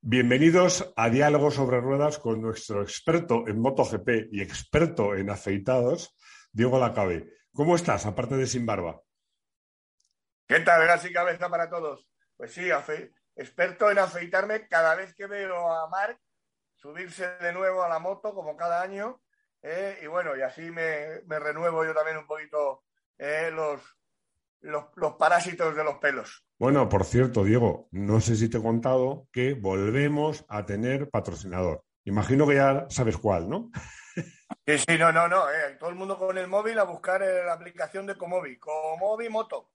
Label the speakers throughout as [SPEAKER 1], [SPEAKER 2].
[SPEAKER 1] Bienvenidos a Diálogo sobre Ruedas con nuestro experto en MotoGP y experto en afeitados, Diego Lacabe. ¿Cómo estás, aparte de sin barba?
[SPEAKER 2] ¿Qué tal? Gracias y cabeza para todos. Pues sí, experto en afeitarme cada vez que veo a Marc subirse de nuevo a la moto, como cada año. Eh, y bueno, y así me, renuevo yo también un poquito eh, los, los parásitos de los pelos.
[SPEAKER 1] Bueno, por cierto, Diego, no sé si te he contado que volvemos a tener patrocinador. Imagino que ya sabes cuál, ¿no?
[SPEAKER 2] Sí, sí, no, no, no. Eh, todo el mundo con el móvil a buscar eh, la aplicación de Comovi. Comovi Moto.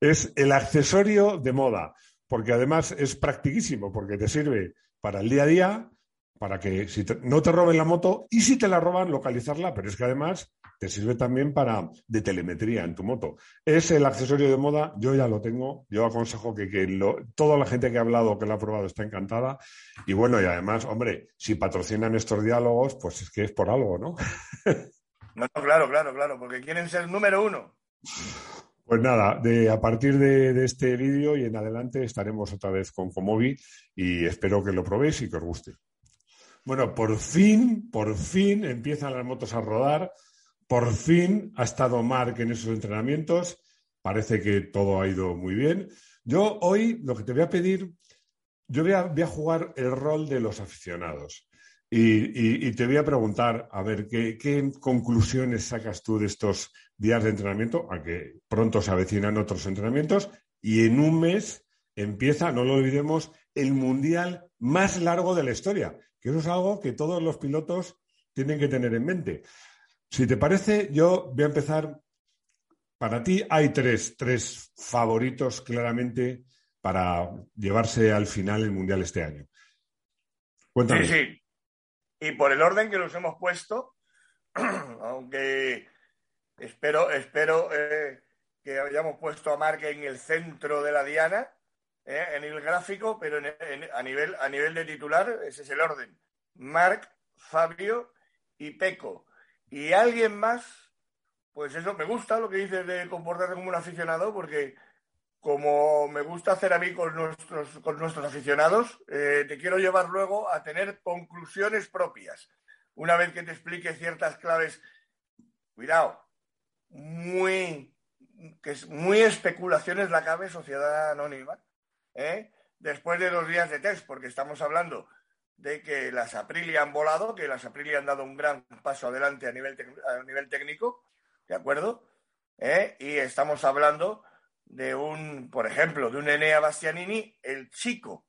[SPEAKER 1] Es el accesorio de moda, porque además es practiquísimo, porque te sirve para el día a día, para que si no te roben la moto y si te la roban, localizarla, pero es que además te sirve también para de telemetría en tu moto. Es el accesorio de moda, yo ya lo tengo, yo aconsejo que, toda la gente que ha hablado, que lo ha probado, está encantada. Y bueno, y además, hombre, si patrocinan estos diálogos, pues es que es por algo, ¿no?
[SPEAKER 2] no, claro, claro, claro, porque quieren ser número uno.
[SPEAKER 1] Pues nada, de, a partir de, de este vídeo y en adelante estaremos otra vez con Comovi y espero que lo probéis y que os guste. Bueno, por fin, por fin empiezan las motos a rodar. Por fin ha estado Mark en esos entrenamientos. Parece que todo ha ido muy bien. Yo hoy lo que te voy a pedir, yo voy a, jugar el rol de los aficionados. Y, te voy a preguntar, a ver, ¿qué, ¿qué, conclusiones sacas tú de estos días de entrenamiento? Aunque pronto se avecinan otros entrenamientos y en un mes empieza, no lo olvidemos, el mundial más largo de la historia, que eso es algo que todos los pilotos tienen que tener en mente. Si te parece, yo voy a empezar. Para ti hay tres, tres favoritos claramente para llevarse al final el Mundial este año.
[SPEAKER 2] Cuéntame. Sí, sí. Y por el orden que los hemos puesto, aunque espero, espero eh, que hayamos puesto a Mark en el centro de la diana, ¿eh? en el gráfico, pero a, nivel, a nivel de titular, ese es el orden. Marc, Fabio y Peco. Y alguien más, pues eso, me gusta lo que dices de comportarse como un aficionado, porque como me gusta hacer a mí con nuestros, con nuestros aficionados, eh, te quiero llevar luego a tener conclusiones propias. Una vez que te explique ciertas claves, cuidado, muy, que es muy especulaciones la cabe sociedad anónima, ¿eh? después de dos días de test, porque estamos hablando de que las Aprilia han volado, que las Aprilia han dado un gran paso adelante a nivel, a nivel técnico, ¿de acuerdo? ¿Eh? Y estamos hablando de un, por ejemplo, de un Enea Bastianini, el chico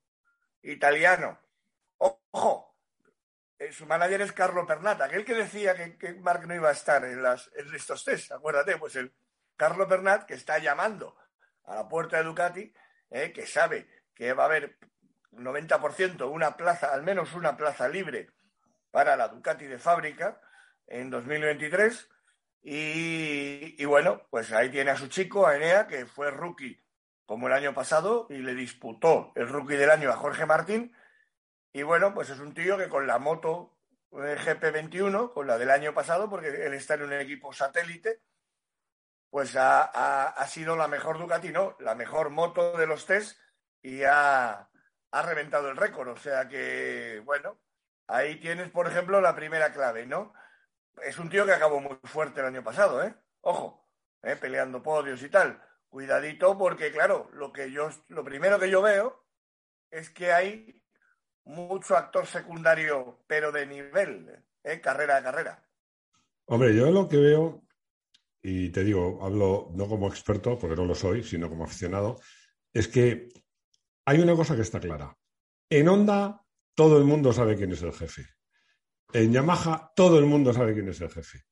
[SPEAKER 2] italiano. Ojo, eh, su manager es Carlo Pernata, aquel que decía que, que Mark no iba a estar en, las, en estos test, acuérdate, pues el Carlo Pernat que está llamando a la puerta de Ducati ¿eh? que sabe que va a haber 90% una plaza, al menos una plaza libre para la Ducati de fábrica en 2023. Y, y, bueno, pues ahí tiene a su chico, a Enea, que fue rookie como el año pasado y le disputó el rookie del año a Jorge Martín. Y bueno, pues es un tío que con la moto eh, GP21, con la del año pasado, porque él está en un equipo satélite, pues ha, sido la mejor Ducati, ¿no? La mejor moto de los test y ha, reventado el récord. O sea que, bueno, ahí tienes, por ejemplo, la primera clave, ¿no? Es un tío que acabó muy fuerte el año pasado, ¿eh? Ojo, ¿eh? peleando podios y tal. Cuidadito porque, claro, lo, que yo, lo primero que yo veo es que hay mucho actor secundario, pero de nivel, ¿eh? carrera a carrera.
[SPEAKER 1] Hombre, yo lo que veo y te digo, hablo no como experto, porque no lo soy, sino como aficionado, es que hay una cosa que está clara. En Honda todo el mundo sabe quién es el jefe. En Yamaha todo el mundo sabe quién es el jefe.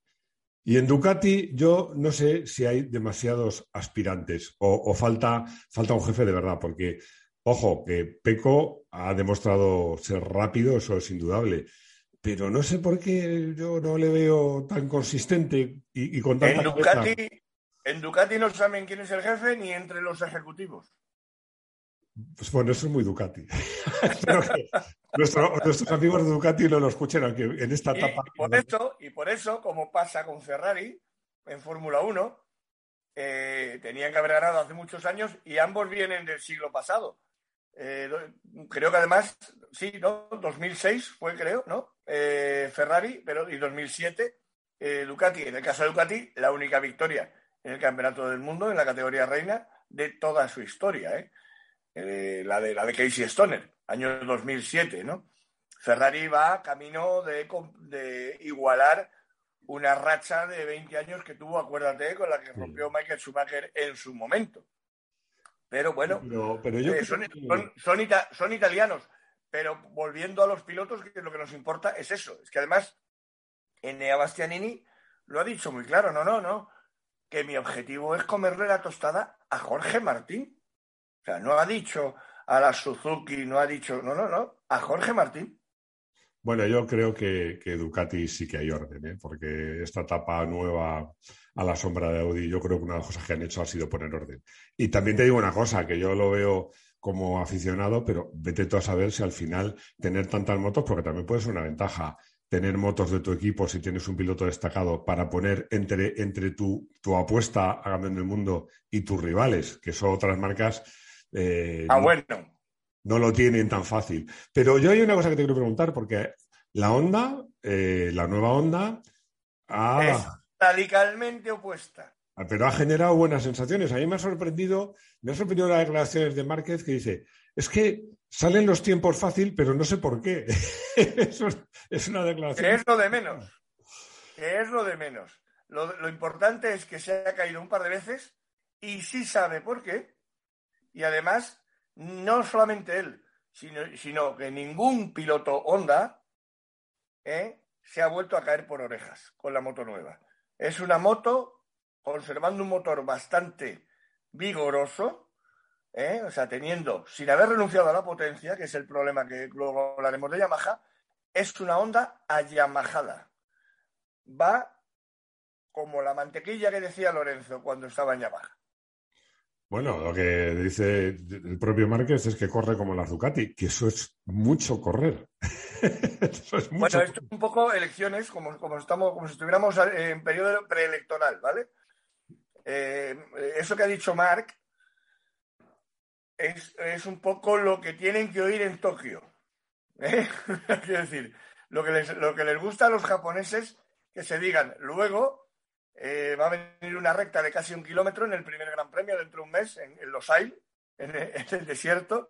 [SPEAKER 1] Y en Ducati yo no sé si hay demasiados aspirantes o, falta, falta un jefe de verdad, porque, ojo, que Peco ha demostrado ser rápido, eso es indudable pero no sé por qué yo no le veo tan consistente y, con tanta
[SPEAKER 2] en Ducati, en Ducati no saben quién es el jefe ni entre los ejecutivos.
[SPEAKER 1] Pues bueno, eso es muy Ducati. Espero que nuestros amigos de Ducati no lo escuchen, aunque en esta etapa.
[SPEAKER 2] Y por, eso, y por eso, como pasa con Ferrari en Fórmula 1, eh, tenían que haber ganado hace muchos años y ambos vienen del siglo pasado. Eh, creo que además, sí, ¿no? 2006 fue, creo, ¿no? Eh, Ferrari, pero y 2007 eh, Ducati. En el caso de Ducati, la única victoria en el Campeonato del Mundo, en la categoría reina, de toda su historia, ¿eh? la, de, la de Casey Stoner, año 2007, ¿no? Ferrari va camino de, de igualar una racha de 20 años que tuvo, acuérdate, con la que rompió Michael Schumacher en su momento. Pero bueno, pero, eh, son, italianos. Pero volviendo a los pilotos, que lo que nos importa es eso. Es que además, Enea Bastianini lo ha dicho muy claro. No, no, no. Que mi objetivo es comerle la tostada a Jorge Martín. O sea, no ha dicho a la Suzuki, no ha dicho, no, no, no, a Jorge Martín.
[SPEAKER 1] Bueno, yo creo que, que Ducati sí que hay orden, ¿eh? porque esta etapa nueva a la sombra de Audi, yo creo que una de las cosas que han hecho ha sido poner orden. Y también te digo una cosa, que yo lo veo como aficionado, pero vete tú a saber si al final tener tantas motos, porque también puede ser una ventaja tener motos de tu equipo si tienes un piloto destacado para poner entre, entre tu, tu apuesta a campeón del mundo y tus rivales, que son otras marcas.
[SPEAKER 2] Eh, ah, bueno
[SPEAKER 1] no lo tienen tan fácil. Pero yo hay una cosa que te quiero preguntar, porque la Honda, eh, la nueva Honda,
[SPEAKER 2] ha... es radicalmente opuesta.
[SPEAKER 1] Ah, pero ha generado buenas sensaciones. A mí me ha sorprendido, me ha sorprendido las declaraciones de Márquez que dice, es que salen los tiempos fácil, pero no sé por qué. Eso es una declaración.
[SPEAKER 2] Que es lo de menos. Que es lo de menos. Lo, lo importante es que se ha caído un par de veces y sí sabe por qué. Y además no solamente él, sino, que ningún piloto Honda ¿eh? se ha vuelto a caer por orejas con la moto nueva. Es una moto conservando un motor bastante vigoroso, ¿eh? o sea, teniendo, sin haber renunciado a la potencia, que es el problema que luego hablaremos de Yamaha, es una Honda ayamajada. Va como la mantequilla que decía Lorenzo cuando estaba en Yamaha.
[SPEAKER 1] Bueno, lo que dice el propio Márquez es que corre como la Ducati, que eso es mucho correr.
[SPEAKER 2] Bueno, esto es un poco elecciones, como, como, estamos, como si estuviéramos en periodo preelectoral, ¿vale? Eh, eso que ha dicho Marc es, un poco lo que tienen que oír en Tokio. ¿eh? Quiero decir, lo que, les, lo que les gusta a los japoneses que se digan. Luego, eh, va a venir una recta de casi un kilómetro en el primer Gran Premio dentro de un mes en, Los Ailes, en, el desierto.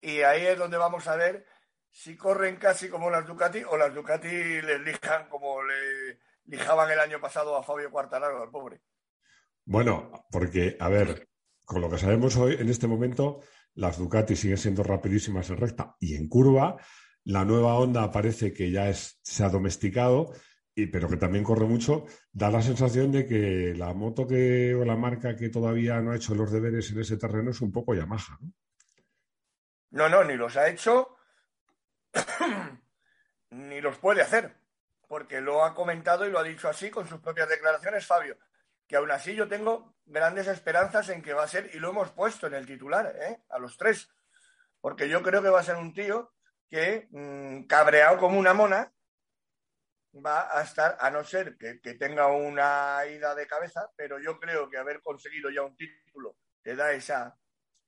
[SPEAKER 2] Y ahí es donde vamos a ver si corren casi como las Ducati o las Ducati les lijan como le lijaban el año pasado a Fabio Quartararo, al pobre.
[SPEAKER 1] Bueno, porque, a ver, con lo que sabemos hoy, en este momento, las Ducati siguen siendo rapidísimas en recta y en curva. La nueva onda parece que ya se ha domesticado y, pero que también corre mucho, da la sensación de que la moto que, o la marca que todavía no ha hecho los deberes en ese terreno es un poco Yamaha.
[SPEAKER 2] No, no, no ni los ha hecho, ni los puede hacer, porque lo ha comentado y lo ha dicho así con sus propias declaraciones Fabio, que aún así yo tengo grandes esperanzas en que va a ser, y lo hemos puesto en el titular, ¿eh? a los tres, porque yo creo que va a ser un tío que, mm, cabreado como una mona, va a estar, a no ser que, tenga una ida de cabeza, pero yo creo que haber conseguido ya un título te da esa,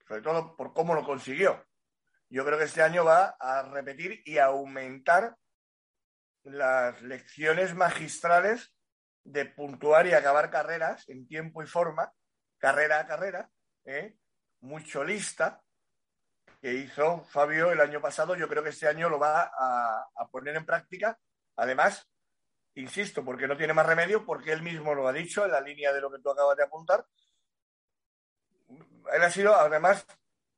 [SPEAKER 2] sobre todo por cómo lo consiguió. Yo creo que este año va a repetir y aumentar las lecciones magistrales de puntuar y acabar carreras en tiempo y forma, carrera a carrera, ¿eh? mucho lista, que hizo Fabio el año pasado. Yo creo que este año lo va a poner en práctica. Además, insisto, porque no tiene más remedio, porque él mismo lo ha dicho en la línea de lo que tú acabas de apuntar. Él ha sido, además,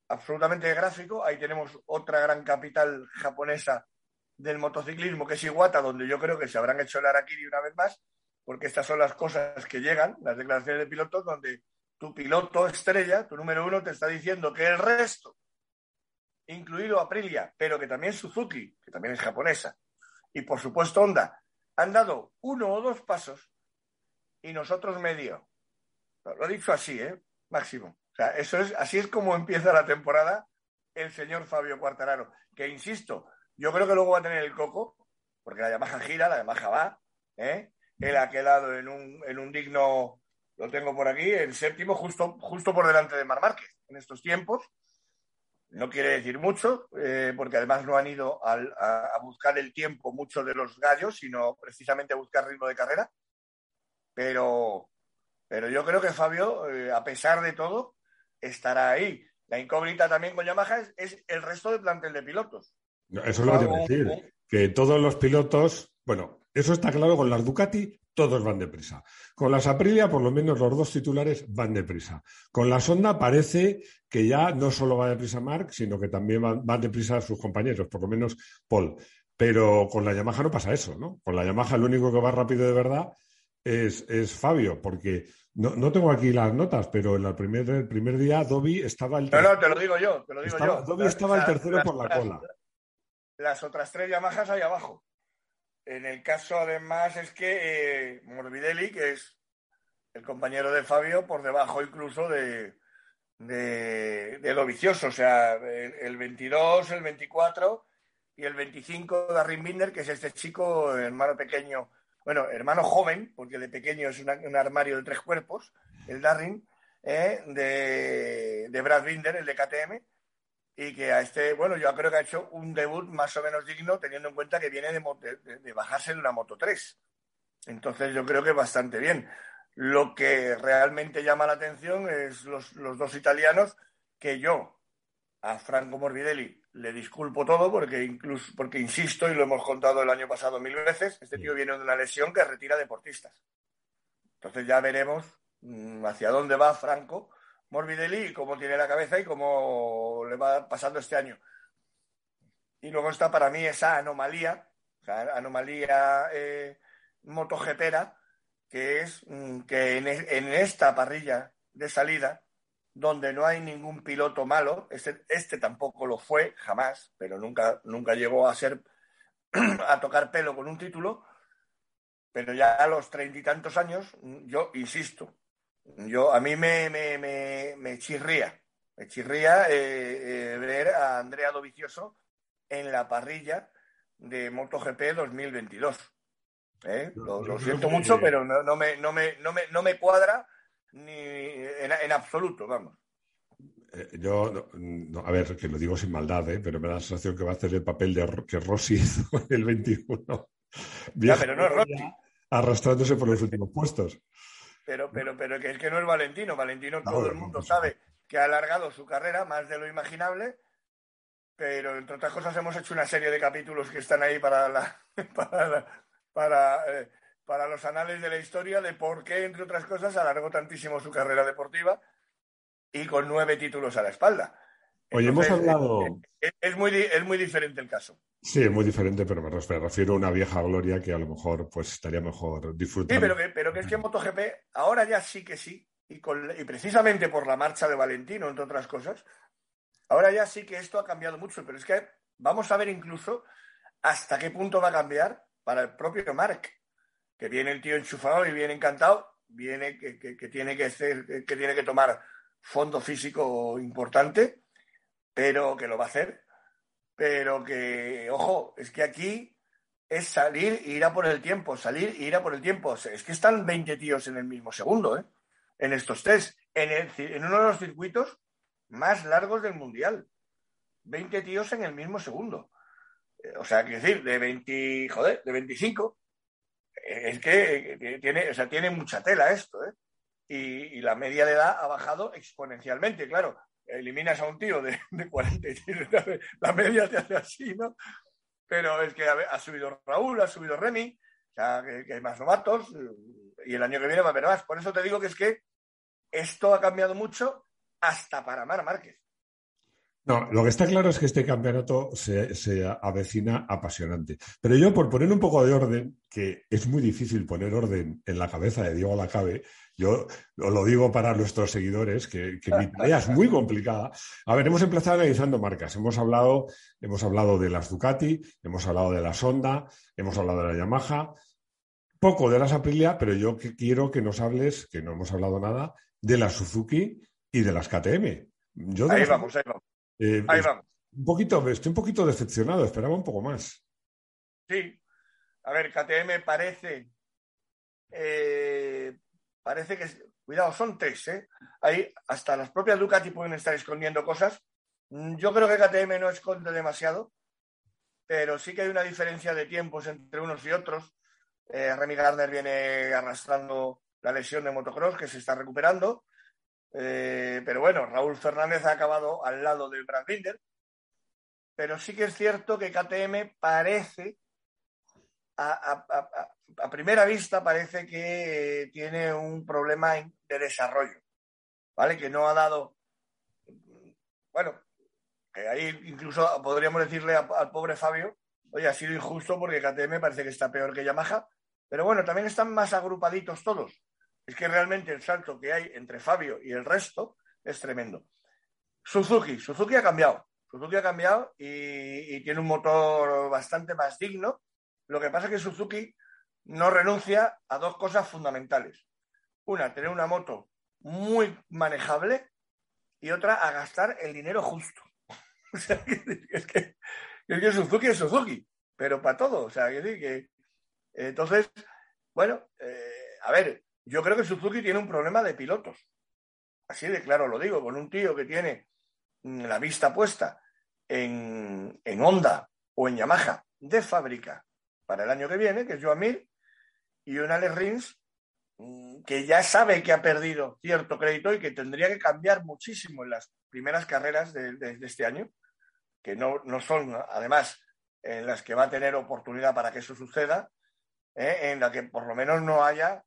[SPEAKER 2] absolutamente gráfico. Ahí tenemos otra gran capital japonesa del motociclismo, que es Iwata, donde yo creo que se habrán hecho el Arakiri una vez más, porque estas son las cosas que llegan, las declaraciones de pilotos, donde tu piloto estrella, tu número uno, te está diciendo que el resto, incluido Aprilia, pero que también Suzuki, que también es japonesa, y por supuesto Honda, han dado uno o dos pasos y nosotros medio. Lo he dicho así, ¿eh? Máximo. O sea, eso es, así es como empieza la temporada el señor Fabio Cuartararo. Que insisto, yo creo que luego va a tener el coco, porque la Yamaha gira, la Yamaha va, ¿eh? Él ha quedado en un, en un digno, lo tengo por aquí, el séptimo, justo, justo por delante de Mar Márquez en estos tiempos. No quiere decir mucho, eh, porque además no han ido a, buscar el tiempo muchos de los gallos, sino precisamente a buscar ritmo de carrera. Pero, pero yo creo que Fabio, eh, a pesar de todo, estará ahí. La incógnita también con Yamaha es, el resto del plantel de pilotos.
[SPEAKER 1] eso es lo que te a decir, que todos los pilotos, bueno, eso está claro con las Ducati, todos van deprisa. Con las Aprilia, por lo menos los dos titulares van deprisa. Con la Sonda parece que ya no solo va deprisa Mark, sino que también van, van deprisa sus compañeros, por lo menos Paul. Pero con la Yamaha no pasa eso, ¿no? Con la Yamaha lo único que va rápido de verdad es, Fabio, porque no, tengo aquí las notas, pero en el primer, el primer día Dobby estaba el
[SPEAKER 2] tercero. No, no, te lo digo yo, te lo digo yo.
[SPEAKER 1] Dobby estaba el tercero por la cola.
[SPEAKER 2] Las otras tres Yamahas ahí abajo. En el caso, además, es que eh, Morbidelli, que es el compañero de Fabio, por debajo incluso de, de, lo vicioso. O sea, el, 22, el 24 y el 25 de Binder, que es este chico, hermano pequeño, bueno, hermano joven, porque de pequeño es un armario de tres cuerpos, el Darrin, eh, de, de Brad Binder, el de KTM y que a este, bueno, yo creo que ha hecho un debut más o menos digno teniendo en cuenta que viene de, bajarse de una Moto 3. Entonces yo creo que bastante bien. Lo que realmente llama la atención es los, dos italianos que yo a Franco Morbidelli le disculpo todo porque incluso porque insisto y lo hemos contado el año pasado mil veces, este tío viene de una lesión que retira deportistas. Entonces ya veremos mm, hacia dónde va Franco Morbidelli, cómo tiene la cabeza y cómo le va pasando este año. Y luego está para mí esa anomalía, anomalía eh, motogepera, que es mm, que en, esta parrilla de salida, donde no hay ningún piloto malo, este, este tampoco lo fue, jamás, pero nunca, nunca llegó a ser a tocar pelo con un título, pero ya a los treinta y tantos años, yo insisto, yo, a mí me, me, me, me chirría, me chirría eh, eh, ver a Andrea Dovicioso en la parrilla de MotoGP 2022. ¿eh? Lo, siento mucho, pero no, no, me, no, me, no, me, no me cuadra ni en, absoluto, vamos.
[SPEAKER 1] yo, a ver, que lo digo sin maldad, pero me da la sensación que va a hacer el papel de que Rossi hizo en el 21.
[SPEAKER 2] ya, pero no es Rossi.
[SPEAKER 1] Arrastrándose por los últimos puestos
[SPEAKER 2] pero, pero, pero que es que no es Valentino. Valentino todo el mundo sabe que ha alargado su carrera más de lo imaginable, pero entre otras cosas hemos hecho una serie de capítulos que están ahí para la, para, eh, para, los anales de la historia de por qué, entre otras cosas, alargó tantísimo su carrera deportiva y con nueve títulos a la espalda.
[SPEAKER 1] Oye, hemos hablado.
[SPEAKER 2] Es, muy, es muy diferente el caso.
[SPEAKER 1] Sí, es muy diferente, pero me refiero a una vieja gloria que a lo mejor pues estaría mejor disfrutando.
[SPEAKER 2] Sí, pero que, pero que es que MotoGP ahora ya sí que sí, y, y precisamente por la marcha de Valentino, entre otras cosas, ahora ya sí que esto ha cambiado mucho, pero es que vamos a ver incluso hasta qué punto va a cambiar para el propio Mark, que viene el tío enchufado y viene encantado, viene que, que tiene que, hacer, que tiene que tomar fondo físico importante pero que lo va a hacer. Pero que, ojo, es que aquí es salir e ir a por el tiempo, salir e ir a por el tiempo. Es que están 20 tíos en el mismo segundo, ¿eh? En estos test, en, en uno de los circuitos más largos del Mundial. 20 tíos en el mismo segundo. Eh, o sea, que decir, de 20, joder, de 25. Eh, es que tiene, o sea, tiene mucha tela esto, ¿eh? Y, la media de edad ha bajado exponencialmente, claro eliminas a un tío de, de 40 la media te hace así, ¿no? Pero es que ha, subido Raúl, ha subido Remy, o sea, que, hay más novatos y el año que viene va a haber más. Por eso te digo que es que esto ha cambiado mucho hasta para Mar Márquez.
[SPEAKER 1] No, lo que está claro es que este campeonato se, se, avecina apasionante. Pero yo, por poner un poco de orden, que es muy difícil poner orden en la cabeza de Diego Lacabe, yo lo digo para nuestros seguidores, que, mi tarea es muy complicada. A ver, hemos empezado analizando marcas. Hemos hablado, hemos hablado de las Ducati, hemos hablado de la Sonda, hemos hablado de la Yamaha, poco de las Aprilia, pero yo quiero que nos hables, que no hemos hablado nada, de la Suzuki y de las KTM.
[SPEAKER 2] ahí vamos, ahí vamos.
[SPEAKER 1] Eh, ahí vamos. Un poquito, estoy un poquito decepcionado, esperaba un poco más.
[SPEAKER 2] Sí. A ver, KTM parece eh, parece que, cuidado, son tres, ¿eh? Ahí hasta las propias Ducati pueden estar escondiendo cosas, Mm, yo creo que KTM no esconde demasiado, pero sí que hay una diferencia de tiempos entre unos y otros. Eh, Remy Gardner viene arrastrando la lesión de motocross que se está recuperando. Eh, pero bueno, Raúl Fernández ha acabado al lado del Brad Binder. Pero sí que es cierto que KTM parece, a, primera vista, parece que tiene un problema de desarrollo. ¿Vale? Que no ha dado. Bueno, que ahí incluso podríamos decirle al pobre Fabio, oye, ha sido injusto porque KTM parece que está peor que Yamaha. Pero bueno, también están más agrupaditos todos es que realmente el salto que hay entre Fabio y el resto es tremendo. Suzuki, Suzuki ha cambiado. Suzuki ha cambiado y, tiene un motor bastante más digno. Lo que pasa es que Suzuki no renuncia a dos cosas fundamentales. Una, tener una moto muy manejable y otra, a gastar el dinero justo. o sea, es que, Suzuki es Suzuki, pero para todo. O sea, decir que. Entonces, bueno, eh, a ver, yo creo que Suzuki tiene un problema de pilotos. Así de claro lo digo, con un tío que tiene mm, la vista puesta en, Honda o en Yamaha de fábrica para el año que viene, que es Joan Mir, y un Alex Rins mm, que ya sabe que ha perdido cierto crédito y que tendría que cambiar muchísimo en las primeras carreras de, este año, que no, son, además, en las que va a tener oportunidad para que eso suceda, ¿eh? en la que por lo menos no haya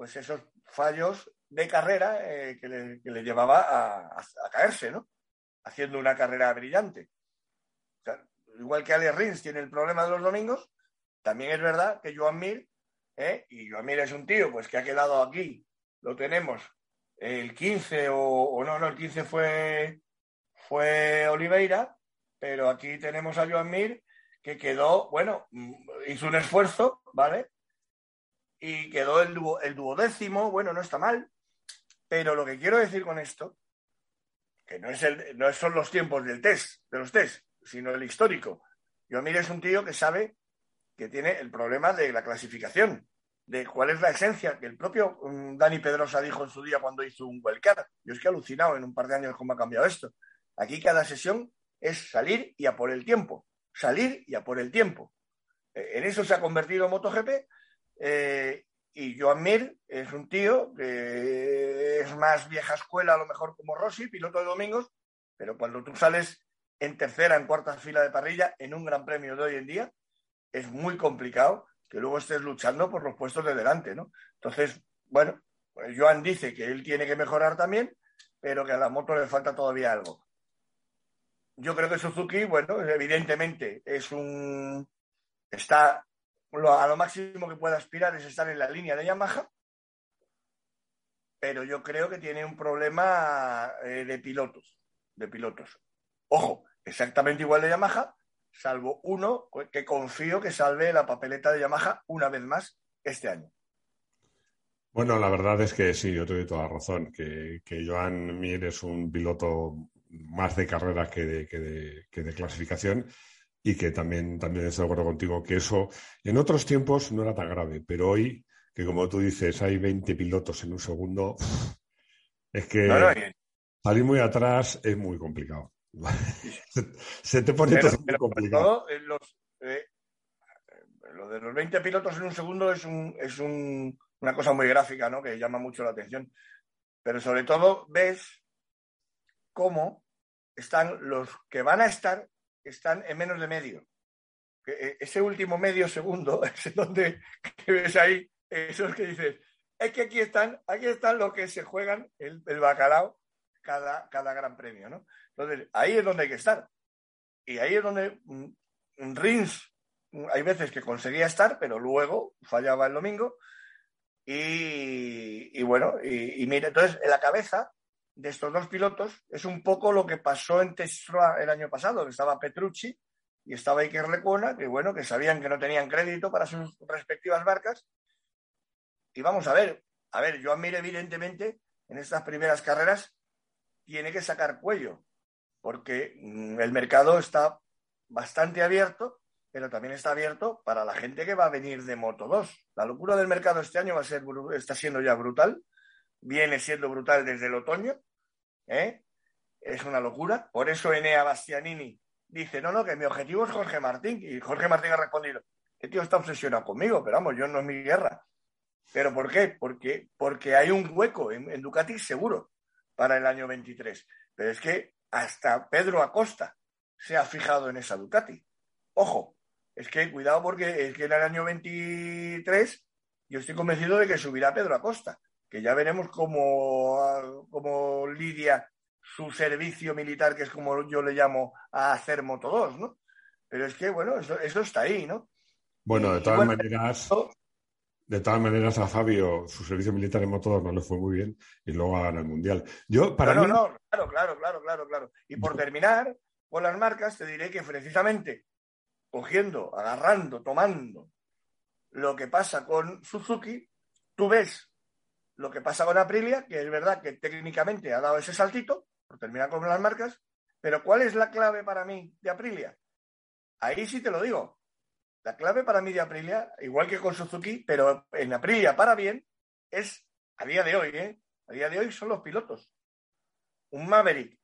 [SPEAKER 2] pues esos fallos de carrera eh, que, le, llevaba a, caerse, ¿no? Haciendo una carrera brillante. igual que Ale Rins tiene el problema de los domingos, también es verdad que Joan Mir, ¿eh? y Joan Mir es un tío pues que ha quedado aquí, lo tenemos el 15 o, no, no, el 15 fue, fue Oliveira, pero aquí tenemos a Joan Mir que quedó, bueno, mm, hizo un esfuerzo, ¿vale? Y quedó el, el duodécimo, bueno, no está mal, pero lo que quiero decir con esto, que no, es el, no son los tiempos del test, de los test, sino el histórico. Yo mire, es un tío que sabe que tiene el problema de la clasificación, de cuál es la esencia, que el propio mm, Dani Pedrosa dijo en su día cuando hizo un wildcard. Yo es que he alucinado en un par de años cómo ha cambiado esto. Aquí cada sesión es salir y a por el tiempo, salir y a por el tiempo. Eh, en eso se ha convertido MotoGP eh, y Joan Mir es un tío que es más vieja escuela, a lo mejor como Rossi, piloto de domingos, pero cuando tú sales en tercera, en cuarta fila de parrilla, en un gran premio de hoy en día, es muy complicado que luego estés luchando por los puestos de delante, ¿no? Entonces, bueno, pues Joan dice que él tiene que mejorar también, pero que a la moto le falta todavía algo. Yo creo que Suzuki, bueno, evidentemente es un está a lo máximo que puede aspirar es estar en la línea de Yamaha, pero yo creo que tiene un problema eh, de pilotos, de pilotos. Ojo, exactamente igual de Yamaha, salvo uno que confío que salve la papeleta de Yamaha una vez más este año.
[SPEAKER 1] Bueno, la verdad es que sí, yo te doy toda razón, que, que Joan Mir es un piloto más de carrera que de, que de clasificación y que también, también estoy de acuerdo contigo que eso en otros tiempos no era tan grave, pero hoy, que como tú dices, hay 20 pilotos en un segundo, es que salir muy atrás es muy complicado. Se te pone todo muy complicado.
[SPEAKER 2] Eh, lo de los 20 pilotos en un segundo es, un, es un, una cosa muy gráfica, ¿no? Que llama mucho la atención. Pero sobre todo ves cómo están los que van a estar están en menos de medio. Eh, ese último medio segundo es donde ves ahí esos que dices, es que aquí están, aquí están los que se juegan el, bacalao cada, cada gran premio, ¿no? Entonces, ahí es donde hay que estar. Y ahí es donde mm, Rins mm, hay veces que conseguía estar, pero luego fallaba el domingo. Y, bueno, y, y mira, entonces en la cabeza de estos dos pilotos es un poco lo que pasó en Tesla el año pasado, que estaba Petrucci y estaba Iker Lecuona, que bueno, que sabían que no tenían crédito para sus respectivas marcas. Y vamos a ver, a ver, yo admiro evidentemente en estas primeras carreras tiene que sacar cuello, porque mm, el mercado está bastante abierto, pero también está abierto para la gente que va a venir de Moto 2. La locura del mercado este año va a ser, está siendo ya brutal, viene siendo brutal desde el otoño, ¿eh? es una locura. Por eso Enea Bastianini dice, no, no, que mi objetivo es Jorge Martín. Y Jorge Martín ha respondido, este tío está obsesionado conmigo, pero vamos, yo no es mi guerra. ¿Pero por qué? Porque, porque hay un hueco en, Ducati seguro para el año 23. Pero es que hasta Pedro Acosta se ha fijado en esa Ducati. Ojo, es que cuidado porque es que en el año 23 yo estoy convencido de que subirá Pedro Acosta, que ya veremos cómo, cómo lidia su servicio militar, que es como yo le llamo a hacer Moto 2, ¿no? Pero es que, bueno, eso, está ahí, ¿no?
[SPEAKER 1] Bueno, de todas maneras, de todas maneras a Fabio su servicio militar en Moto 2 no le fue muy bien y luego a ganar el Mundial. Yo, para
[SPEAKER 2] no, no, claro, claro, claro, claro, claro. Y por terminar, con las marcas, te diré que precisamente cogiendo, agarrando, tomando lo que pasa con Suzuki, tú ves lo que pasa con Aprilia, que es verdad que técnicamente ha dado ese saltito, por terminar con las marcas, pero ¿cuál es la clave para mí de Aprilia? Ahí sí te lo digo. La clave para mí de Aprilia, igual que con Suzuki, pero en Aprilia para bien, es a día de hoy, ¿eh? A día de hoy son los pilotos. Un Maverick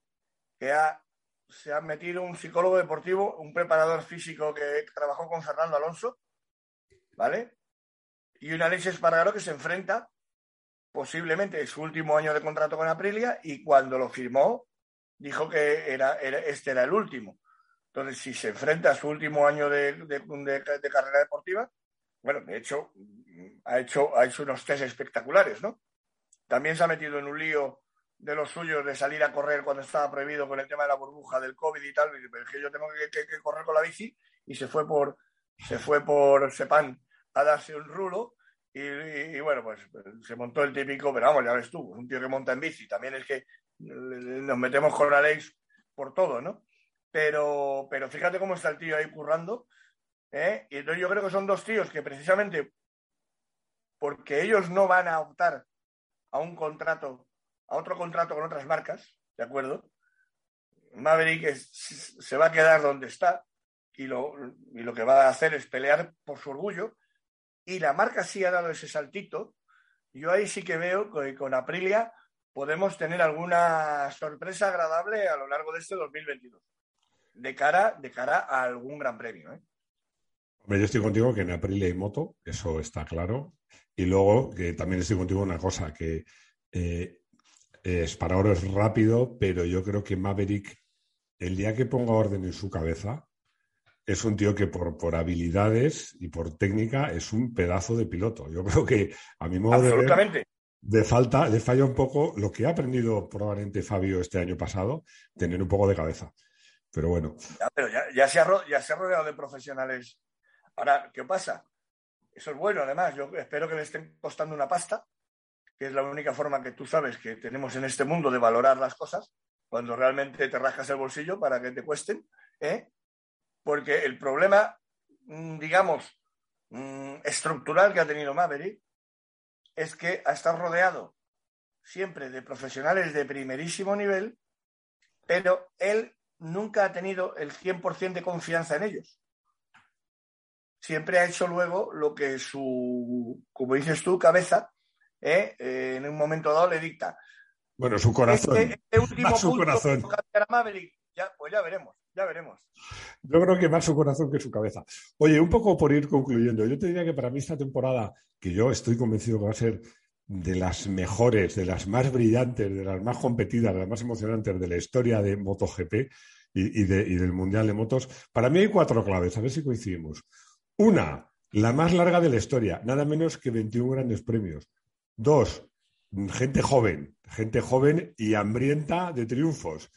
[SPEAKER 2] que ha, se ha metido un psicólogo deportivo, un preparador físico que trabajó con Fernando Alonso, ¿vale? Y un Alex Espargaro que se enfrenta posiblemente en su último año de contrato con Aprilia y cuando lo firmó dijo que era, este era el último. Entonces, si se enfrenta a su último año de, carrera deportiva, bueno, de hecho, ha hecho, ha hecho unos test espectaculares, ¿no? También se ha metido en un lío de los suyos de salir a correr cuando estaba prohibido con el tema de la burbuja del COVID y tal, pero es que yo tengo que, correr con la bici y se fue por, se fue por Sepan a darse un rulo y, bueno, pues, pues se montó el típico, pero vamos, ya ves tú, un tío que monta en bici. También es que nos metemos con la ley por todo, ¿no? Pero, pero fíjate cómo está el tío ahí currando. ¿eh? Y entonces yo creo que son dos tíos que precisamente porque ellos no van a optar a un contrato, a otro contrato con otras marcas, ¿de acuerdo? Maverick se va a quedar donde está y lo, y lo que va a hacer es pelear por su orgullo y la marca sí ha dado ese saltito, yo ahí sí que veo que con Aprilia podemos tener alguna sorpresa agradable a lo largo de este 2022, de cara, de cara a algún gran premio. ¿eh?
[SPEAKER 1] Yo estoy contigo que en Aprilia hay moto, eso está claro. Y luego que también estoy contigo una cosa, que eh, es para oro es rápido, pero yo creo que Maverick, el día que ponga orden en su cabeza, es un tío que por, por habilidades y por técnica es un pedazo de piloto. Yo creo que a mi modo de ver, de falta, le falla un poco lo que ha aprendido probablemente Fabio este año pasado, tener un poco de cabeza. Pero bueno.
[SPEAKER 2] Ya, pero ya, se, ha, ya se ha rodeado de profesionales. Ahora, ¿qué pasa? Eso es bueno, además. Yo espero que le estén costando una pasta, que es la única forma que tú sabes que tenemos en este mundo de valorar las cosas, cuando realmente te rascas el bolsillo para que te cuesten. ¿eh? Porque el problema, mm, digamos, mm, estructural que ha tenido Maverick es que ha estado rodeado siempre de profesionales de primerísimo nivel, pero él nunca ha tenido el 100% de confianza en ellos. Siempre ha hecho luego lo que su, como dices tú, cabeza, ¿eh? Eh, en un momento dado le dicta.
[SPEAKER 1] Bueno, su corazón.
[SPEAKER 2] Este, este último su corazón. Maverick, ya, pues ya veremos. Ya veremos.
[SPEAKER 1] Yo creo que más su corazón que su cabeza. Oye, un poco por ir concluyendo, yo te diría que para mí esta temporada, que yo estoy convencido que va a ser de las mejores, de las más brillantes, de las más competidas, las más emocionantes de la historia de MotoGP y, del Mundial de Motos, para mí hay cuatro claves, a ver si coincidimos. Una, la más larga de la historia, nada menos que 21 grandes premios. Dos, gente joven, gente joven y hambrienta de triunfos.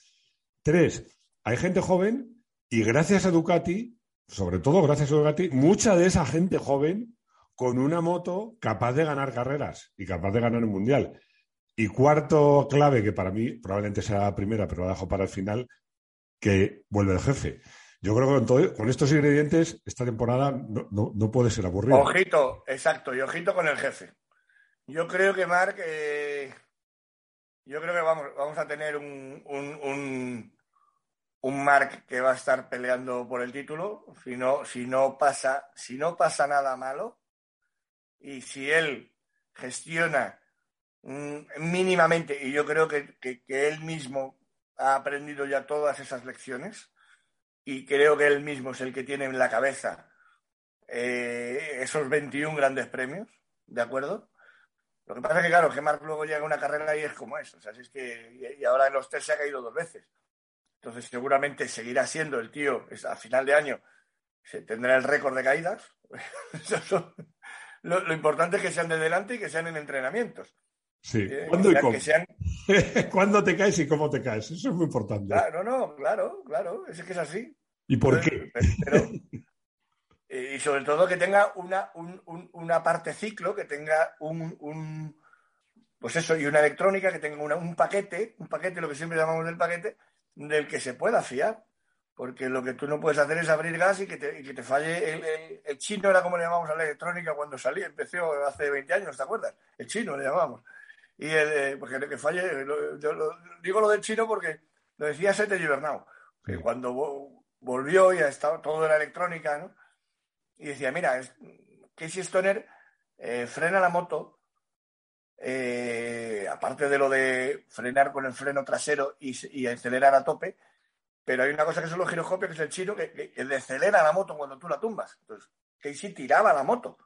[SPEAKER 1] Tres, hay gente joven y gracias a Ducati, sobre todo gracias a Ducati, mucha de esa gente joven con una moto capaz de ganar carreras y capaz de ganar un mundial. Y cuarto clave, que para mí probablemente sea la primera, pero la dejo para el final, que vuelve el jefe. Yo creo que con, estos ingredientes esta temporada no, puede ser aburrida.
[SPEAKER 2] Ojito, exacto, y ojito con el jefe. Yo creo que Marc, eh, yo creo que vamos, vamos a tener un, un Mark que va a estar peleando por el título, si no, si no pasa, si no pasa nada malo, y si él gestiona mm, mínimamente, y yo creo que, él mismo ha aprendido ya todas esas lecciones y creo que él mismo es el que tiene en la cabeza eh, esos 21 grandes premios, ¿de acuerdo? Lo que pasa es que, claro, que Marc luego llega a una carrera y es como es. O sea, es que, y ahora en los test se ha caído dos veces. Entonces, seguramente seguirá siendo el tío, a final de año, se tendrá el récord de caídas. lo, importante es que sean de delante y que sean en entrenamientos.
[SPEAKER 1] Sí. Eh, ¿Cuándo, y cómo? ¿Cuándo te caes y cómo te caes? Eso es muy importante.
[SPEAKER 2] Claro, no, claro, claro. Es que es así.
[SPEAKER 1] ¿Y por qué?
[SPEAKER 2] y sobre todo que tenga una, una parte ciclo, que tenga un, pues eso, y una electrónica, que tenga un paquete, un paquete, lo que siempre llamamos del paquete, del que se pueda fiar. Porque lo que tú no puedes hacer es abrir gas y que te, que te falle. El, chino era como le llamamos a la electrónica cuando salí, empezó hace 20 años, ¿te acuerdas? El chino le llamábamos. Y el, eh, porque que falle, yo digo lo del chino porque lo decía Sete Gibernau, que cuando volvió y ha estado todo la electrónica, ¿no? Y decía, mira, Casey Stoner eh, frena la moto, eh, aparte de lo de frenar con el freno trasero y, acelerar a tope, pero hay una cosa que son los giroscopios, que es el chino, que, que, decelera la moto cuando tú la tumbas. Entonces, Casey tiraba la moto.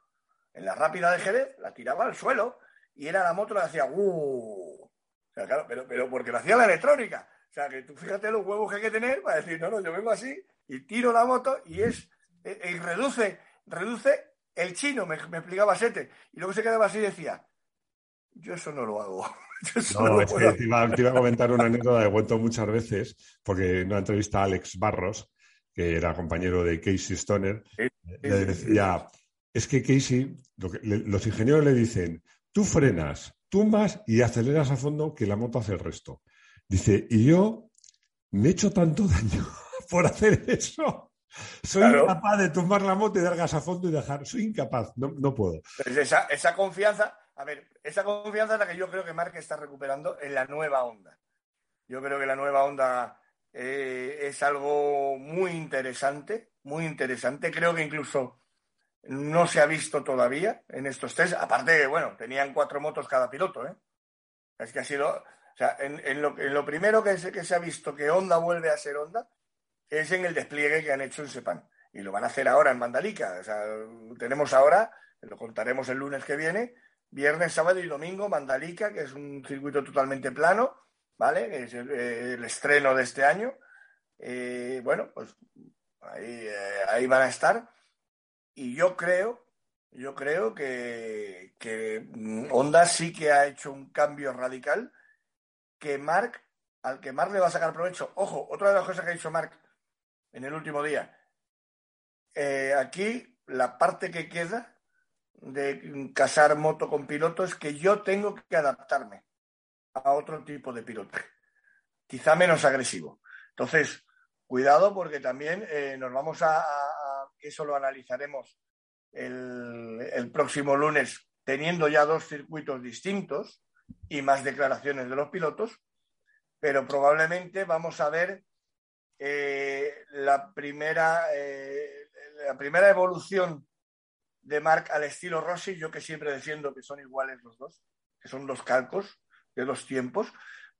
[SPEAKER 2] En la rápida de Jerez, la tiraba al suelo y era la moto, la hacía ¡uh! claro, pero, pero porque lo hacía la electrónica. O sea, que tú fíjate los huevos que hay que tener para decir, no, no, yo vengo así y tiro la moto y es, y reduce, reduce el chino, me, explicaba Sete. Y luego se quedaba así y decía, yo eso no lo hago.
[SPEAKER 1] no, es que te iba, a comentar una anécdota de cuento muchas veces, porque en una entrevista a Alex Barros, que era compañero de Casey Stoner, le decía, es que Casey, los ingenieros le dicen, tú frenas, tumbas y aceleras a fondo que la moto hace el resto. Dice, y yo me he hecho tanto daño por hacer eso. Soy incapaz de tumbar la moto y dar gas a fondo y dejar. Soy incapaz, no, puedo.
[SPEAKER 2] Pues esa, esa, confianza, a ver, esa confianza es la que yo creo que Mark está recuperando en la nueva onda. Yo creo que la nueva onda eh, es algo muy interesante, muy interesante. Creo que incluso no se ha visto todavía en estos test. Aparte bueno, tenían cuatro motos cada piloto, ¿eh? Es que ha sido. O sea, en, lo, primero que se, que se ha visto que Honda vuelve a ser Honda es en el despliegue que han hecho en Sepan. Y lo van a hacer ahora en Mandalica. O sea, tenemos ahora, lo contaremos el lunes que viene, viernes, sábado y domingo, Mandalica, que es un circuito totalmente plano, ¿vale? Es el, estreno de este año. Eh, bueno, pues ahí, eh, ahí van a estar. Y yo creo, yo creo que, que Honda sí que ha hecho un cambio radical que Mark, al que Mark le va a sacar provecho. Ojo, otra de las cosas que ha dicho Mark en el último día. Eh, aquí la parte que queda de casar moto con piloto es que yo tengo que adaptarme a otro tipo de pilotaje, quizá menos agresivo. Entonces, cuidado porque también eh, nos vamos a, eso lo analizaremos el, próximo lunes, teniendo ya dos circuitos distintos y más declaraciones de los pilotos, pero probablemente vamos a ver eh, la, primera, eh, la primera evolución de Mark al estilo Rossi, yo que siempre defiendo que son iguales los dos, que son dos calcos de dos tiempos.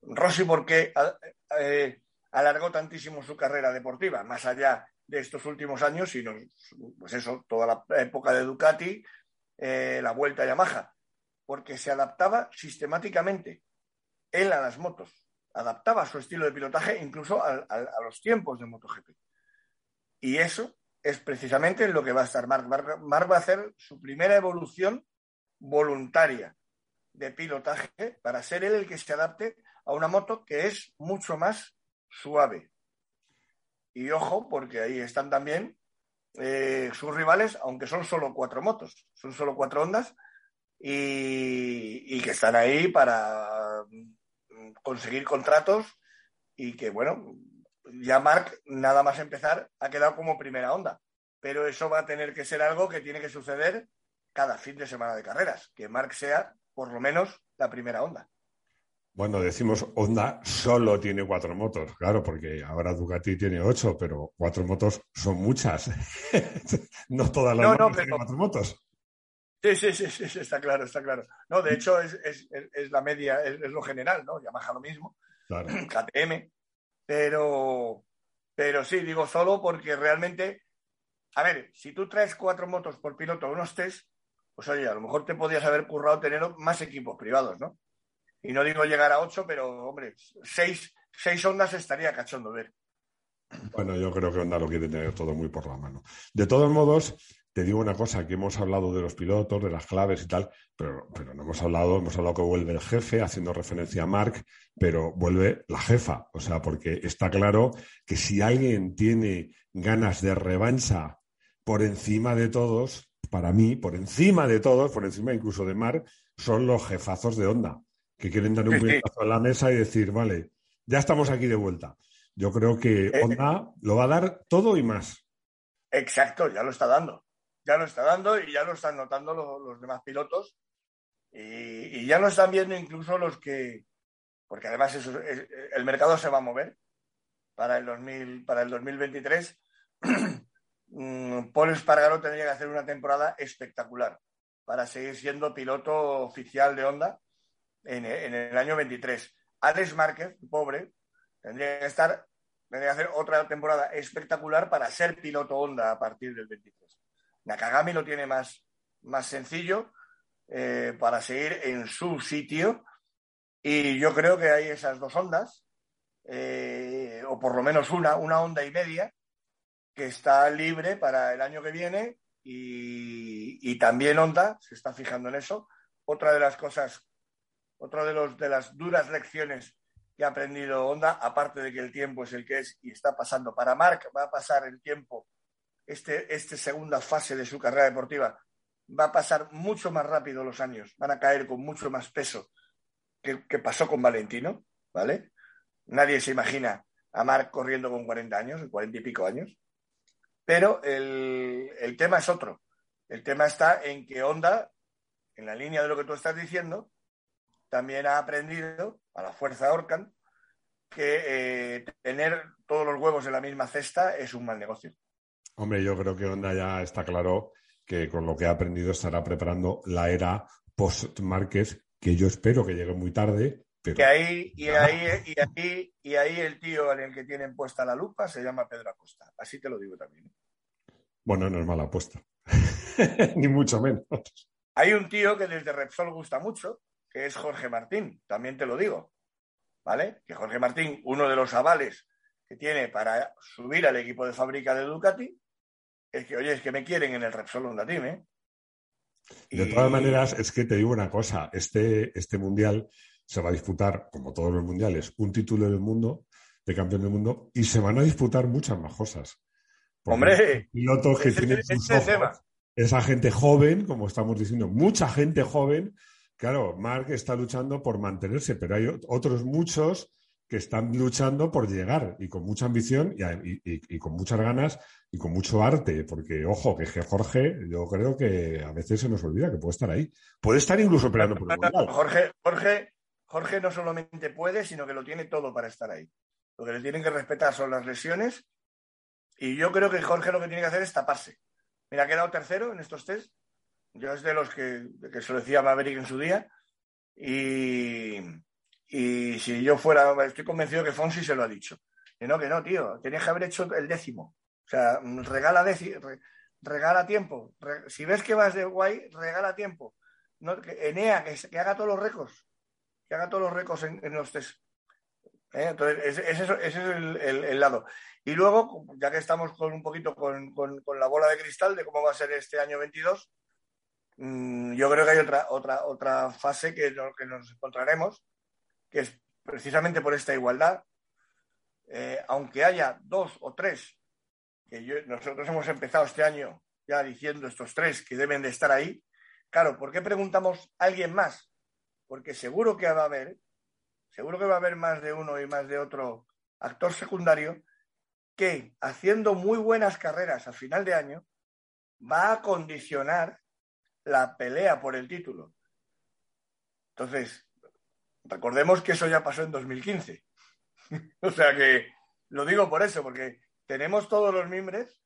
[SPEAKER 2] Rossi porque eh, alargó tantísimo su carrera deportiva, más allá de estos últimos años, sino, pues eso, toda la época de Ducati, eh, la vuelta a Yamaha, porque se adaptaba sistemáticamente él a las motos, adaptaba su estilo de pilotaje incluso a, los tiempos de MotoGP. Y eso es precisamente lo que va a estar Mark. Mark va a hacer su primera evolución voluntaria de pilotaje para ser él el que se adapte a una moto que es mucho más suave, y ojo, porque ahí están también eh, sus rivales, aunque son solo cuatro motos, son solo cuatro ondas, y, que están ahí para mm, conseguir contratos y que, bueno, ya Mark, nada más empezar, ha quedado como primera onda. Pero eso va a tener que ser algo que tiene que suceder cada fin de semana de carreras, que Mark sea por lo menos la primera onda.
[SPEAKER 1] Bueno, decimos Honda solo tiene cuatro motos, claro, porque ahora Ducati tiene ocho, pero cuatro motos son muchas. no todas las no, tienen cuatro motos.
[SPEAKER 2] Sí, sí, sí, sí, está claro, está claro. No, de hecho es, la media, es, lo general, ¿no? Yamaha lo mismo. Claro. KTM. Pero, pero sí, digo solo porque realmente, a ver, si tú traes cuatro motos por piloto a unos test, pues oye, a lo mejor te podías haber currado tener más equipos privados, ¿no? Y no digo llegar a ocho, pero hombre, seis, seis ondas estaría cachondo ver.
[SPEAKER 1] Bueno, yo creo que Honda lo quiere tener todo muy por la mano. De todos modos, te digo una cosa, que hemos hablado de los pilotos, de las claves y tal, pero, pero no hemos hablado, hemos hablado que vuelve el jefe, haciendo referencia a Mark, pero vuelve la jefa. O sea, porque está claro que si alguien tiene ganas de revancha por encima de todos, para mí, por encima de todos, por encima incluso de Mark, son los jefazos de Honda, que quieren dar un puñetazo a la mesa y decir, vale, ya estamos aquí de vuelta. Yo creo que eh, Honda lo va a dar todo y más.
[SPEAKER 2] Exacto, ya lo está dando. Ya lo está dando y ya lo están notando los, demás pilotos. Y, ya lo están viendo incluso los que. Porque además el mercado se va a mover para el, 2000, para el 2023. Mm, Paul Espargaro tendría que hacer una temporada espectacular para seguir siendo piloto oficial de Honda en, en el año 23. Alex Márquez, pobre, Tendría que estar, tendría que hacer otra temporada espectacular para ser piloto Honda a partir del 23. Nakagami lo tiene más, más sencillo eh, para seguir en su sitio y yo creo que hay esas dos ondas, eh, o por lo menos una, una onda y media, que está libre para el año que viene y, también Honda se está fijando en eso. Otra de las cosas, otra de, los, de las duras lecciones que ha aprendido Honda, aparte de que el tiempo es el que es y está pasando para Marc, va a pasar el tiempo, este, esta segunda fase de su carrera deportiva, va a pasar mucho más rápido los años, van a caer con mucho más peso que, pasó con Valentino, ¿vale? Nadie se imagina a Marc corriendo con 40 años, 40 y pico años, pero el, el tema es otro. El tema está en que Honda, en la línea de lo que tú estás diciendo, también ha aprendido a la fuerza Orcan que eh, tener todos los huevos en la misma cesta es un mal negocio.
[SPEAKER 1] Hombre, yo creo que Honda ya está claro que con lo que ha aprendido estará preparando la era post-Márquez, que yo espero que llegue muy tarde. Pero...
[SPEAKER 2] ahí, y, ahí, y, ahí, y ahí el tío en el que tienen puesta la lupa se llama Pedro Acosta. Así te lo digo también.
[SPEAKER 1] Bueno, no es mala apuesta. Ni mucho menos.
[SPEAKER 2] Hay un tío que desde Repsol gusta mucho, que es Jorge Martín, también te lo digo, ¿vale? Que Jorge Martín, uno de los avales que tiene para subir al equipo de fábrica de Ducati, es que, oye, es que me quieren en el Repsol Team, ¿eh?
[SPEAKER 1] De todas maneras, es que te digo una cosa, este, este mundial se va a disputar, como todos los mundiales, un título del mundo, de campeón del mundo, y se van a disputar muchas más cosas.
[SPEAKER 2] Hombre,
[SPEAKER 1] pilotos que tienen esa gente joven, como estamos diciendo, mucha gente joven Claro, Mark está luchando por mantenerse, pero hay otros muchos que están luchando por llegar y con mucha ambición y, con muchas ganas y con mucho arte, porque ojo, que Jorge, yo creo que a veces se nos olvida que puede estar ahí. Puede estar incluso peleando por el mundial.
[SPEAKER 2] Jorge, Jorge, Jorge no solamente puede, sino que lo tiene todo para estar ahí. Lo que le tienen que respetar son las lesiones y yo creo que Jorge lo que tiene que hacer es taparse. Mira, ha quedado tercero en estos test yo es de los que, que se lo decía Maverick en su día. Y, y si yo fuera, estoy convencido que Fonsi se lo ha dicho. Que no, que no, tío, tenías que haber hecho el décimo. O sea, regala, regala tiempo. si ves que vas de guay, regala tiempo. No, que Enea, que, haga todos los récords. Que haga todos los récords en, los test. ¿Eh? Entonces, ese, es el, lado. Y luego, ya que estamos con un poquito con, con, con, la bola de cristal de cómo va a ser este año 22, Mm, yo creo que hay otra, otra, otra fase que, que nos encontraremos, que es precisamente por esta igualdad. Eh, aunque haya dos o tres, que nosotros hemos empezado este año ya diciendo estos tres que deben de estar ahí, claro, ¿por qué preguntamos a alguien más? Porque seguro que va a haber, seguro que va a haber más de uno y más de otro actor secundario que haciendo muy buenas carreras a final de año va a condicionar la pelea por el título. Entonces, recordemos que eso ya pasó en 2015. o sea que lo digo por eso, porque tenemos todos los mimbres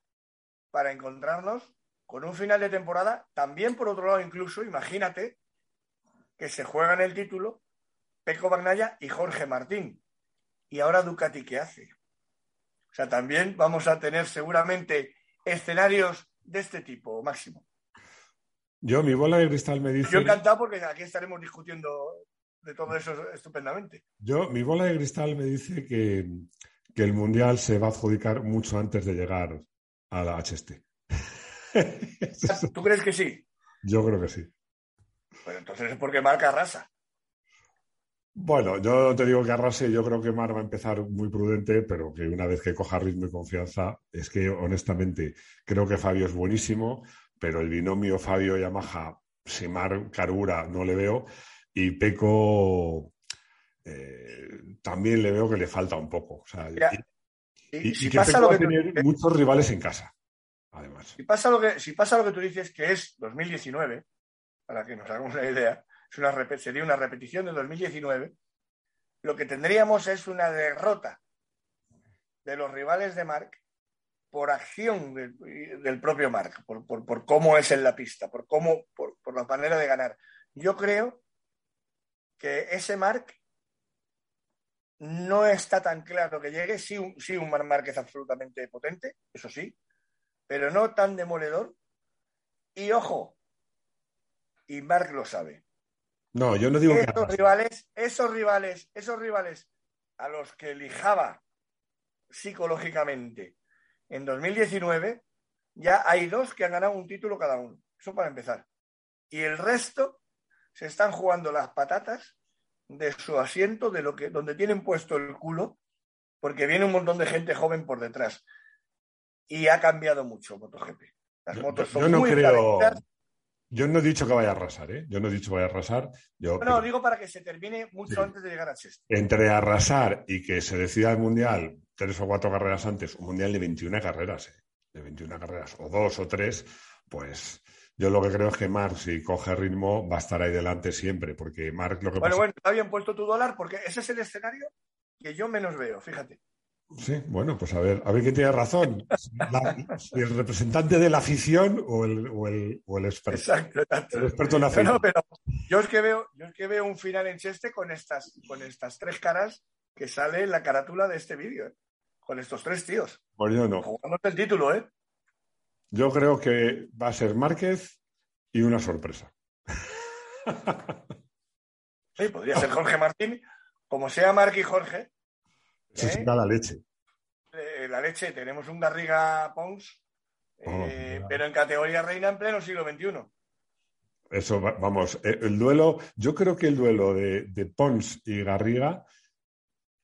[SPEAKER 2] para encontrarnos con un final de temporada. También, por otro lado, incluso, imagínate que se juegan el título Peco Bagnaya y Jorge Martín. ¿Y ahora Ducati qué hace? sea, también vamos a tener seguramente escenarios de este tipo, Máximo.
[SPEAKER 1] Yo, mi bola de cristal me dice.
[SPEAKER 2] Yo encantado porque aquí estaremos discutiendo de todo eso estupendamente.
[SPEAKER 1] Yo, mi bola de cristal me dice que, el Mundial se va a adjudicar mucho antes de llegar a la HST.
[SPEAKER 2] ¿Tú crees que sí?
[SPEAKER 1] Yo creo que sí.
[SPEAKER 2] Pues entonces es porque marca raza.
[SPEAKER 1] Bueno, yo te digo que arrase, yo creo que Mar va a empezar muy prudente, pero que una vez que coja ritmo y confianza, es que honestamente creo que Fabio es buenísimo, pero el binomio Fabio-Yamaha, si Mar Carura no le veo, y Peco eh, también le veo que le falta un poco. y, si que pasa lo que tener muchos rivales en casa, además.
[SPEAKER 2] Si pasa, lo que, si pasa lo que tú dices, que es 2019, para que nos hagamos una idea, sería una repetición del 2019, lo que tendríamos es una derrota de los rivales de Mark por acción del, propio Mark, por, cómo es en la pista, por, cómo, por, la manera de ganar. Yo creo que ese Mark no está tan claro que llegue. Sí, un, sí, un Mark es absolutamente potente, eso sí, pero no tan demoledor. Y ojo, y Mark lo sabe.
[SPEAKER 1] No, yo no digo
[SPEAKER 2] esos que rivales, esos rivales, esos rivales a los que lijaba psicológicamente en 2019, ya hay dos que han ganado un título cada uno. Eso para empezar. Y el resto se están jugando las patatas de su asiento, de lo que, donde tienen puesto el culo, porque viene un montón de gente joven por detrás. Y ha cambiado mucho MotoGP. Las motos son muy creo...
[SPEAKER 1] Yo no he dicho que vaya a arrasar, ¿eh? Yo no he dicho que vaya a arrasar. Yo,
[SPEAKER 2] no, digo para que se termine mucho antes de llegar a Chester.
[SPEAKER 1] Entre arrasar y que se decida el Mundial tres o cuatro carreras antes, un Mundial de 21 carreras, ¿eh? De 21 carreras, o dos o tres, pues yo lo que creo es que Mark, si coge ritmo, va a estar ahí delante siempre, porque Mark lo que
[SPEAKER 2] Bueno, bueno, está bien puesto tu dólar, porque ese es el escenario que yo menos veo, fíjate.
[SPEAKER 1] Sí, bueno, pues a ver, a ver quién tiene razón. el representante de la afición o el, o el, o el experto.
[SPEAKER 2] Exacto,
[SPEAKER 1] El experto en la afición.
[SPEAKER 2] No, pero yo es que veo, yo es que veo un final en Cheste con estas, con estas tres caras que sale en la carátula de este vídeo, ¿eh? con estos tres tíos.
[SPEAKER 1] Pues yo no.
[SPEAKER 2] Jugando el título, ¿eh?
[SPEAKER 1] Yo creo que va a ser Márquez y una sorpresa.
[SPEAKER 2] Sí, podría ser Jorge Martín. Como sea Marc y Jorge,
[SPEAKER 1] ¿Eh? la leche.
[SPEAKER 2] Eh, la leche, tenemos un Garriga Pons, eh, pero en categoría reina en pleno siglo XXI.
[SPEAKER 1] Eso, vamos, el duelo, yo creo que el duelo de, Pons y Garriga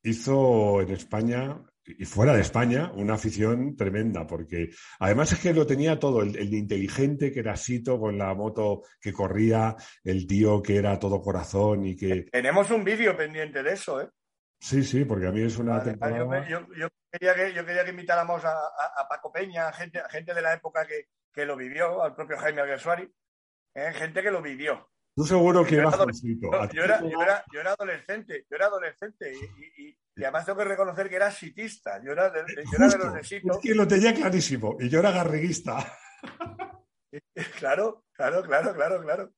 [SPEAKER 1] hizo en España y fuera de España una afición tremenda, porque además es que lo tenía todo, el, el, inteligente que era Sito con la moto que corría, el tío que era todo corazón y que...
[SPEAKER 2] Tenemos un vídeo pendiente de eso, ¿eh?
[SPEAKER 1] Sí, sí, porque a mí es una
[SPEAKER 2] Yo, quería que, yo quería que invitáramos a, Paco Peña, gente, gente de la época que, lo vivió, al propio Jaime Alguersuari, ¿eh? gente que lo vivió.
[SPEAKER 1] Tú seguro que
[SPEAKER 2] yo era, yo, era, yo, era, adolescente, yo era adolescente y, además tengo que reconocer que era sitista. Yo era de, los de Sito.
[SPEAKER 1] Es que lo tenía clarísimo y yo era garriguista.
[SPEAKER 2] claro, claro, claro, claro, claro.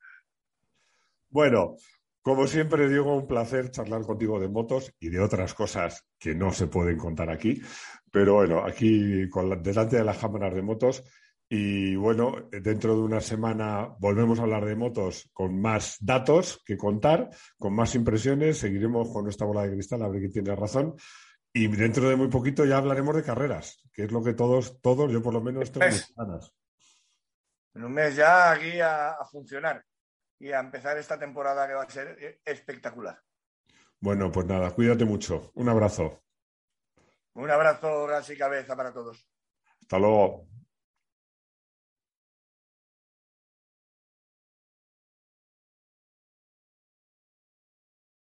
[SPEAKER 1] Bueno, como siempre, Diego, un placer charlar contigo de motos y de otras cosas que no se pueden contar aquí. Pero bueno, aquí delante de las cámaras de motos. Y bueno, dentro de una semana volvemos a hablar de motos con más datos que contar, con más impresiones. Seguiremos con nuestra bola de cristal, a ver quién tiene razón. Y dentro de muy poquito ya hablaremos de carreras, que es lo que todos, todos, yo por lo menos tengo ganas.
[SPEAKER 2] En un mes ya aquí a funcionar y a empezar esta temporada que va a ser eh, espectacular.
[SPEAKER 1] Bueno, pues nada, cuídate mucho. Un abrazo.
[SPEAKER 2] Un abrazo, gas y cabeza para todos.
[SPEAKER 1] Hasta luego.